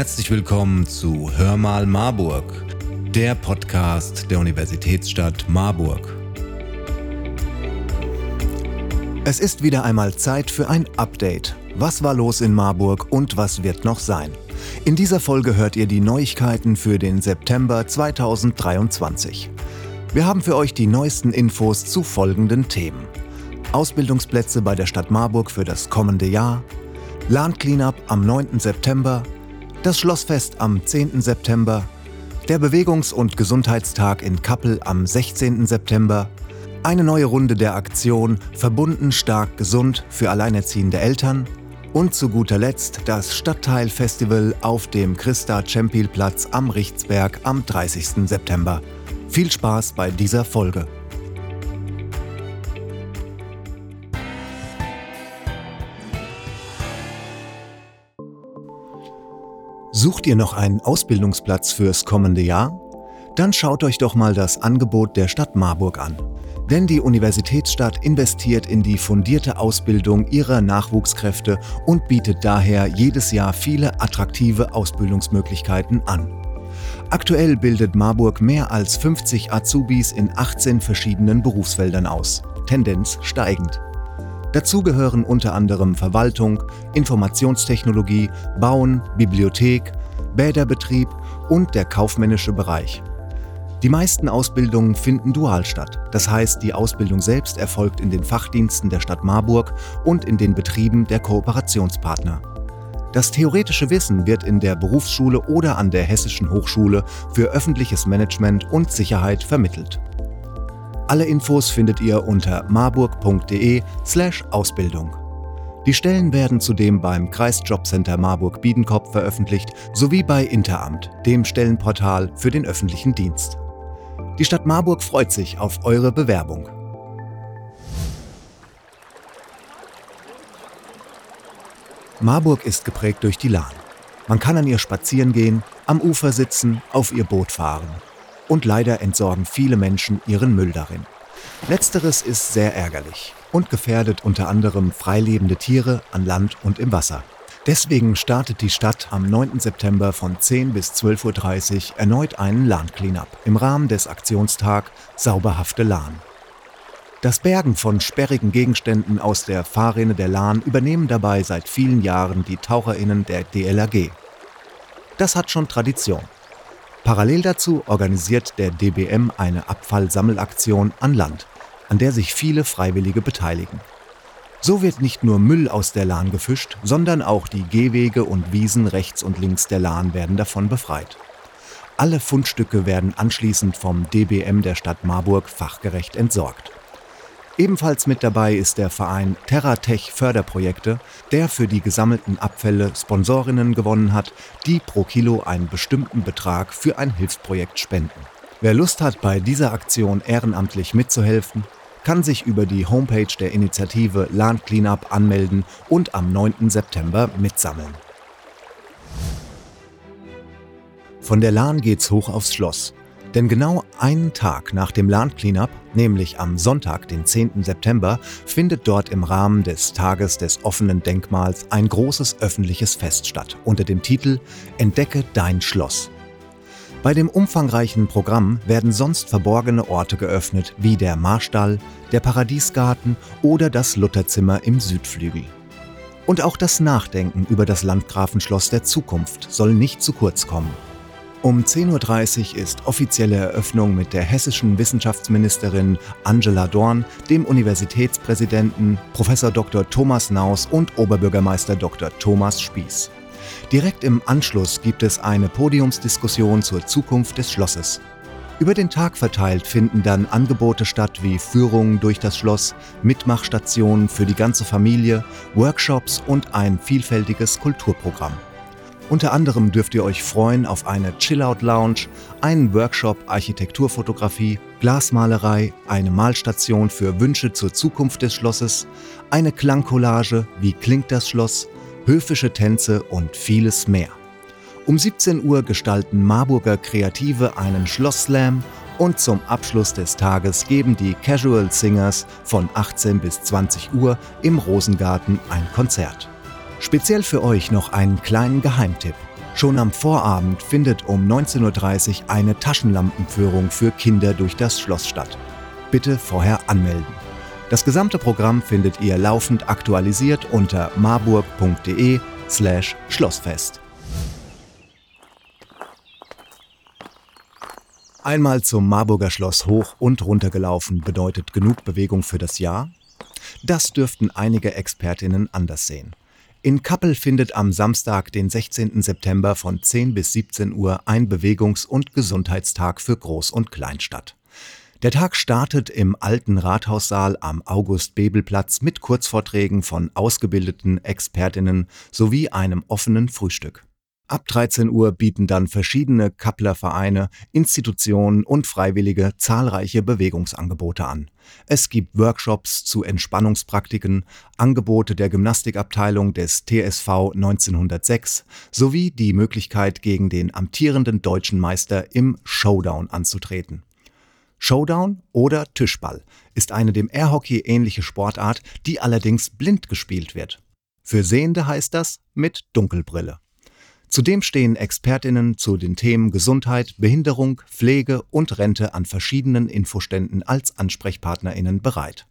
Herzlich willkommen zu Hör mal Marburg, der Podcast der Universitätsstadt Marburg. Es ist wieder einmal Zeit für ein Update. Was war los in Marburg und was wird noch sein? In dieser Folge hört ihr die Neuigkeiten für den September 2023. Wir haben für euch die neuesten Infos zu folgenden Themen. Ausbildungsplätze bei der Stadt Marburg für das kommende Jahr, LAN Cleanup am 9. September, das Schlossfest am 10. September, der Bewegungs- und Gesundheitstag in Kappel am 16. September, eine neue Runde der Aktion Verbunden stark gesund für alleinerziehende Eltern und zu guter Letzt das Stadtteilfestival auf dem Christa Cempil Platz am Richtsberg am 30. September. Viel Spaß bei dieser Folge. Sucht ihr noch einen Ausbildungsplatz fürs kommende Jahr? Dann schaut euch doch mal das Angebot der Stadt Marburg an. Denn die Universitätsstadt investiert in die fundierte Ausbildung ihrer Nachwuchskräfte und bietet daher jedes Jahr viele attraktive Ausbildungsmöglichkeiten an. Aktuell bildet Marburg mehr als 50 Azubis in 18 verschiedenen Berufsfeldern aus, Tendenz steigend. Dazu gehören unter anderem Verwaltung, Informationstechnologie, Bauen, Bibliothek, Bäderbetrieb und der kaufmännische Bereich. Die meisten Ausbildungen finden dual statt. Das heißt, die Ausbildung selbst erfolgt in den Fachdiensten der Stadt Marburg und in den Betrieben der Kooperationspartner. Das theoretische Wissen wird in der Berufsschule oder an der Hessischen Hochschule für öffentliches Management und Sicherheit vermittelt. Alle Infos findet ihr unter marburg.de/ausbildung. Die Stellen werden zudem beim Kreisjobcenter Marburg-Biedenkopf veröffentlicht sowie bei Interamt, dem Stellenportal für den öffentlichen Dienst. Die Stadt Marburg freut sich auf eure Bewerbung. Marburg ist geprägt durch die Lahn. Man kann an ihr spazieren gehen, am Ufer sitzen, auf ihr Boot fahren. Und leider entsorgen viele Menschen ihren Müll darin. Letzteres ist sehr ärgerlich und gefährdet unter anderem freilebende Tiere an Land und im Wasser. Deswegen startet die Stadt am 9. September von 10 bis 12.30 Uhr erneut einen Lahn-Cleanup im Rahmen des Aktionstag Sauberhafte Lahn. Das Bergen von sperrigen Gegenständen aus der Fahrrinne der Lahn übernehmen dabei seit vielen Jahren die TaucherInnen der DLRG. Das hat schon Tradition. Parallel dazu organisiert der DBM eine Abfallsammelaktion an Land, an der sich viele Freiwillige beteiligen. So wird nicht nur Müll aus der Lahn gefischt, sondern auch die Gehwege und Wiesen rechts und links der Lahn werden davon befreit. Alle Fundstücke werden anschließend vom DBM der Stadt Marburg fachgerecht entsorgt. Ebenfalls mit dabei ist der Verein TerraTech Förderprojekte, der für die gesammelten Abfälle Sponsorinnen gewonnen hat, die pro Kilo einen bestimmten Betrag für ein Hilfsprojekt spenden. Wer Lust hat, bei dieser Aktion ehrenamtlich mitzuhelfen, kann sich über die Homepage der Initiative Land Cleanup anmelden und am 9. September mitsammeln. Von der Lahn geht's hoch aufs Schloss. Denn genau einen Tag nach dem Land Cleanup, nämlich am Sonntag, den 10. September, findet dort im Rahmen des Tages des offenen Denkmals ein großes öffentliches Fest statt unter dem Titel Entdecke dein Schloss. Bei dem umfangreichen Programm werden sonst verborgene Orte geöffnet, wie der Marstall, der Paradiesgarten oder das Lutherzimmer im Südflügel. Und auch das Nachdenken über das Landgrafenschloss der Zukunft soll nicht zu kurz kommen. Um 10.30 Uhr ist offizielle Eröffnung mit der hessischen Wissenschaftsministerin Angela Dorn, dem Universitätspräsidenten Prof. Dr. Thomas Naus und Oberbürgermeister Dr. Thomas Spieß. Direkt im Anschluss gibt es eine Podiumsdiskussion zur Zukunft des Schlosses. Über den Tag verteilt finden dann Angebote statt wie Führungen durch das Schloss, Mitmachstationen für die ganze Familie, Workshops und ein vielfältiges Kulturprogramm. Unter anderem dürft ihr euch freuen auf eine Chillout-Lounge, einen Workshop Architekturfotografie, Glasmalerei, eine Malstation für Wünsche zur Zukunft des Schlosses, eine Klangcollage Wie klingt das Schloss, höfische Tänze und vieles mehr. Um 17 Uhr gestalten Marburger Kreative einen Schlossslam und zum Abschluss des Tages geben die Casual Singers von 18 bis 20 Uhr im Rosengarten ein Konzert. Speziell für euch noch einen kleinen Geheimtipp. Schon am Vorabend findet um 19.30 Uhr eine Taschenlampenführung für Kinder durch das Schloss statt. Bitte vorher anmelden. Das gesamte Programm findet ihr laufend aktualisiert unter marburg.de slash Schlossfest. Einmal zum Marburger Schloss hoch und runter gelaufen bedeutet genug Bewegung für das Jahr? Das dürften einige Expertinnen anders sehen. In Kappel findet am Samstag, den 16. September von 10 bis 17 Uhr ein Bewegungs- und Gesundheitstag für Groß und Klein statt. Der Tag startet im alten Rathaussaal am August-Bebel-Platz mit Kurzvorträgen von ausgebildeten Expertinnen sowie einem offenen Frühstück. Ab 13 Uhr bieten dann verschiedene Kappler-Vereine, Institutionen und Freiwillige zahlreiche Bewegungsangebote an. Es gibt Workshops zu Entspannungspraktiken, Angebote der Gymnastikabteilung des TSV 1906 sowie die Möglichkeit, gegen den amtierenden deutschen Meister im Showdown anzutreten. Showdown oder Tischball ist eine dem Airhockey ähnliche Sportart, die allerdings blind gespielt wird. Für Sehende heißt das mit Dunkelbrille. Zudem stehen Expertinnen zu den Themen Gesundheit, Behinderung, Pflege und Rente an verschiedenen Infoständen als Ansprechpartnerinnen bereit.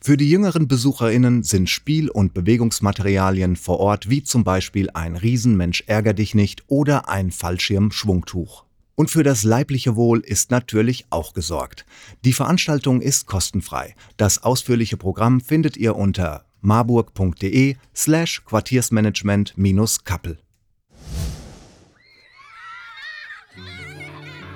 Für die jüngeren Besucherinnen sind Spiel- und Bewegungsmaterialien vor Ort wie zum Beispiel ein Riesenmensch ärger dich nicht oder ein Fallschirm-Schwungtuch. Und für das leibliche Wohl ist natürlich auch gesorgt. Die Veranstaltung ist kostenfrei. Das ausführliche Programm findet ihr unter marburg.de slash Quartiersmanagement-Kappel.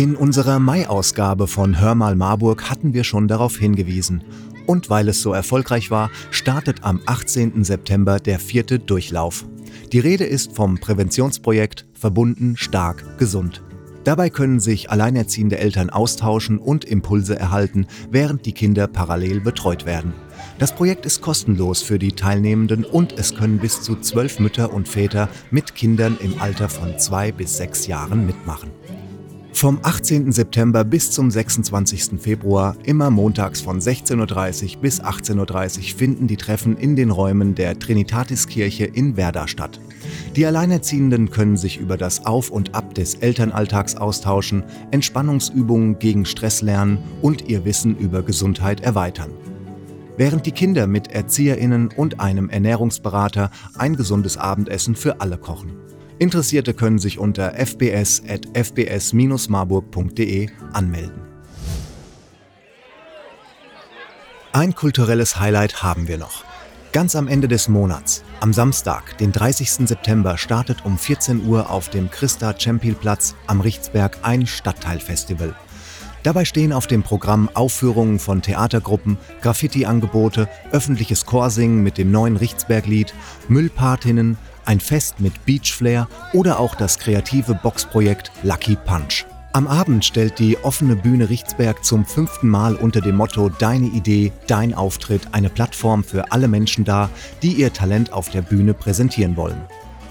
In unserer Mai-Ausgabe von Hör mal Marburg hatten wir schon darauf hingewiesen. Und weil es so erfolgreich war, startet am 18. September der vierte Durchlauf. Die Rede ist vom Präventionsprojekt Verbunden, stark, gesund. Dabei können sich alleinerziehende Eltern austauschen und Impulse erhalten, während die Kinder parallel betreut werden. Das Projekt ist kostenlos für die Teilnehmenden und es können bis zu zwölf Mütter und Väter mit Kindern im Alter von zwei bis sechs Jahren mitmachen. Vom 18. September bis zum 26. Februar, immer montags von 16.30 Uhr bis 18.30 Uhr, finden die Treffen in den Räumen der Trinitatiskirche in Werder statt. Die Alleinerziehenden können sich über das Auf und Ab des Elternalltags austauschen, Entspannungsübungen gegen Stress lernen und ihr Wissen über Gesundheit erweitern. Während die Kinder mit Erzieherinnen und einem Ernährungsberater ein gesundes Abendessen für alle kochen. Interessierte können sich unter fbs.fbs-marburg.de anmelden. Ein kulturelles Highlight haben wir noch. Ganz am Ende des Monats, am Samstag, den 30. September, startet um 14 Uhr auf dem Christa Cempil-Platz am Richtsberg ein Stadtteilfestival. Dabei stehen auf dem Programm Aufführungen von Theatergruppen, Graffiti-Angebote, öffentliches Chorsingen mit dem neuen Richtsberg-Lied, Müllpatinnen, ein Fest mit Beachflair oder auch das kreative Boxprojekt Lucky Punch. Am Abend stellt die offene Bühne Richtsberg zum fünften Mal unter dem Motto Deine Idee, dein Auftritt eine Plattform für alle Menschen dar, die ihr Talent auf der Bühne präsentieren wollen.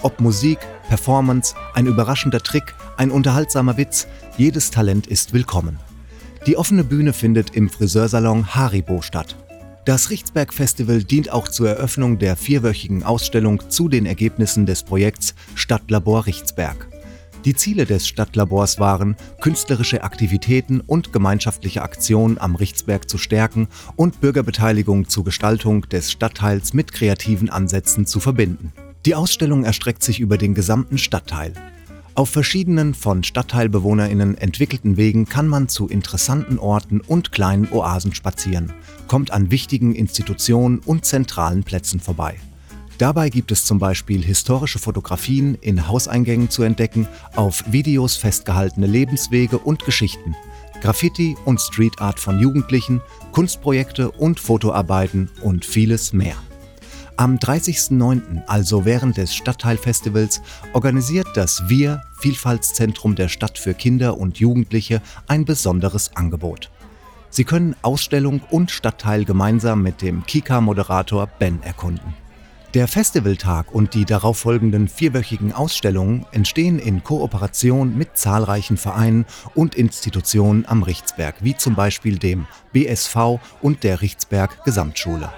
Ob Musik, Performance, ein überraschender Trick, ein unterhaltsamer Witz, jedes Talent ist willkommen. Die offene Bühne findet im Friseursalon Haribo statt. Das Richtsberg Festival dient auch zur Eröffnung der vierwöchigen Ausstellung zu den Ergebnissen des Projekts Stadtlabor Richtsberg. Die Ziele des Stadtlabors waren, künstlerische Aktivitäten und gemeinschaftliche Aktionen am Richtsberg zu stärken und Bürgerbeteiligung zur Gestaltung des Stadtteils mit kreativen Ansätzen zu verbinden. Die Ausstellung erstreckt sich über den gesamten Stadtteil. Auf verschiedenen von Stadtteilbewohnerinnen entwickelten Wegen kann man zu interessanten Orten und kleinen Oasen spazieren, kommt an wichtigen Institutionen und zentralen Plätzen vorbei. Dabei gibt es zum Beispiel historische Fotografien in Hauseingängen zu entdecken, auf Videos festgehaltene Lebenswege und Geschichten, Graffiti und Street Art von Jugendlichen, Kunstprojekte und Fotoarbeiten und vieles mehr. Am 30.09., also während des Stadtteilfestivals, organisiert das Wir Vielfaltszentrum der Stadt für Kinder und Jugendliche ein besonderes Angebot. Sie können Ausstellung und Stadtteil gemeinsam mit dem Kika-Moderator Ben erkunden. Der Festivaltag und die darauffolgenden vierwöchigen Ausstellungen entstehen in Kooperation mit zahlreichen Vereinen und Institutionen am Richtsberg, wie zum Beispiel dem BSV und der Richtsberg Gesamtschule.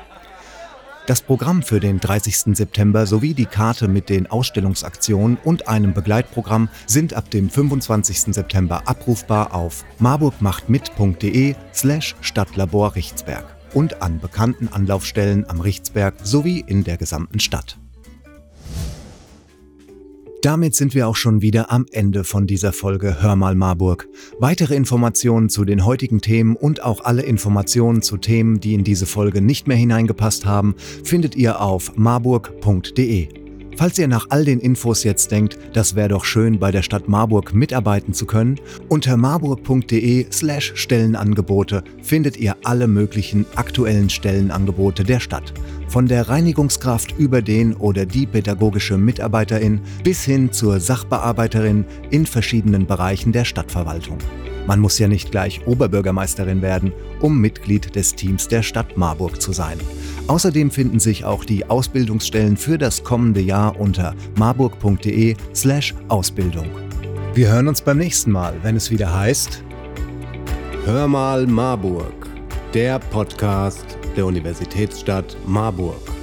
Das Programm für den 30. September sowie die Karte mit den Ausstellungsaktionen und einem Begleitprogramm sind ab dem 25. September abrufbar auf marburgmachtmit.de slash Stadtlabor Richtsberg und an bekannten Anlaufstellen am Richtsberg sowie in der gesamten Stadt. Damit sind wir auch schon wieder am Ende von dieser Folge Hör mal Marburg. Weitere Informationen zu den heutigen Themen und auch alle Informationen zu Themen, die in diese Folge nicht mehr hineingepasst haben, findet ihr auf marburg.de. Falls ihr nach all den Infos jetzt denkt, das wäre doch schön, bei der Stadt Marburg mitarbeiten zu können, unter marburg.de slash Stellenangebote findet ihr alle möglichen aktuellen Stellenangebote der Stadt. Von der Reinigungskraft über den oder die pädagogische Mitarbeiterin bis hin zur Sachbearbeiterin in verschiedenen Bereichen der Stadtverwaltung. Man muss ja nicht gleich Oberbürgermeisterin werden, um Mitglied des Teams der Stadt Marburg zu sein. Außerdem finden sich auch die Ausbildungsstellen für das kommende Jahr unter marburg.de/slash Ausbildung. Wir hören uns beim nächsten Mal, wenn es wieder heißt Hör mal Marburg, der Podcast der Universitätsstadt Marburg.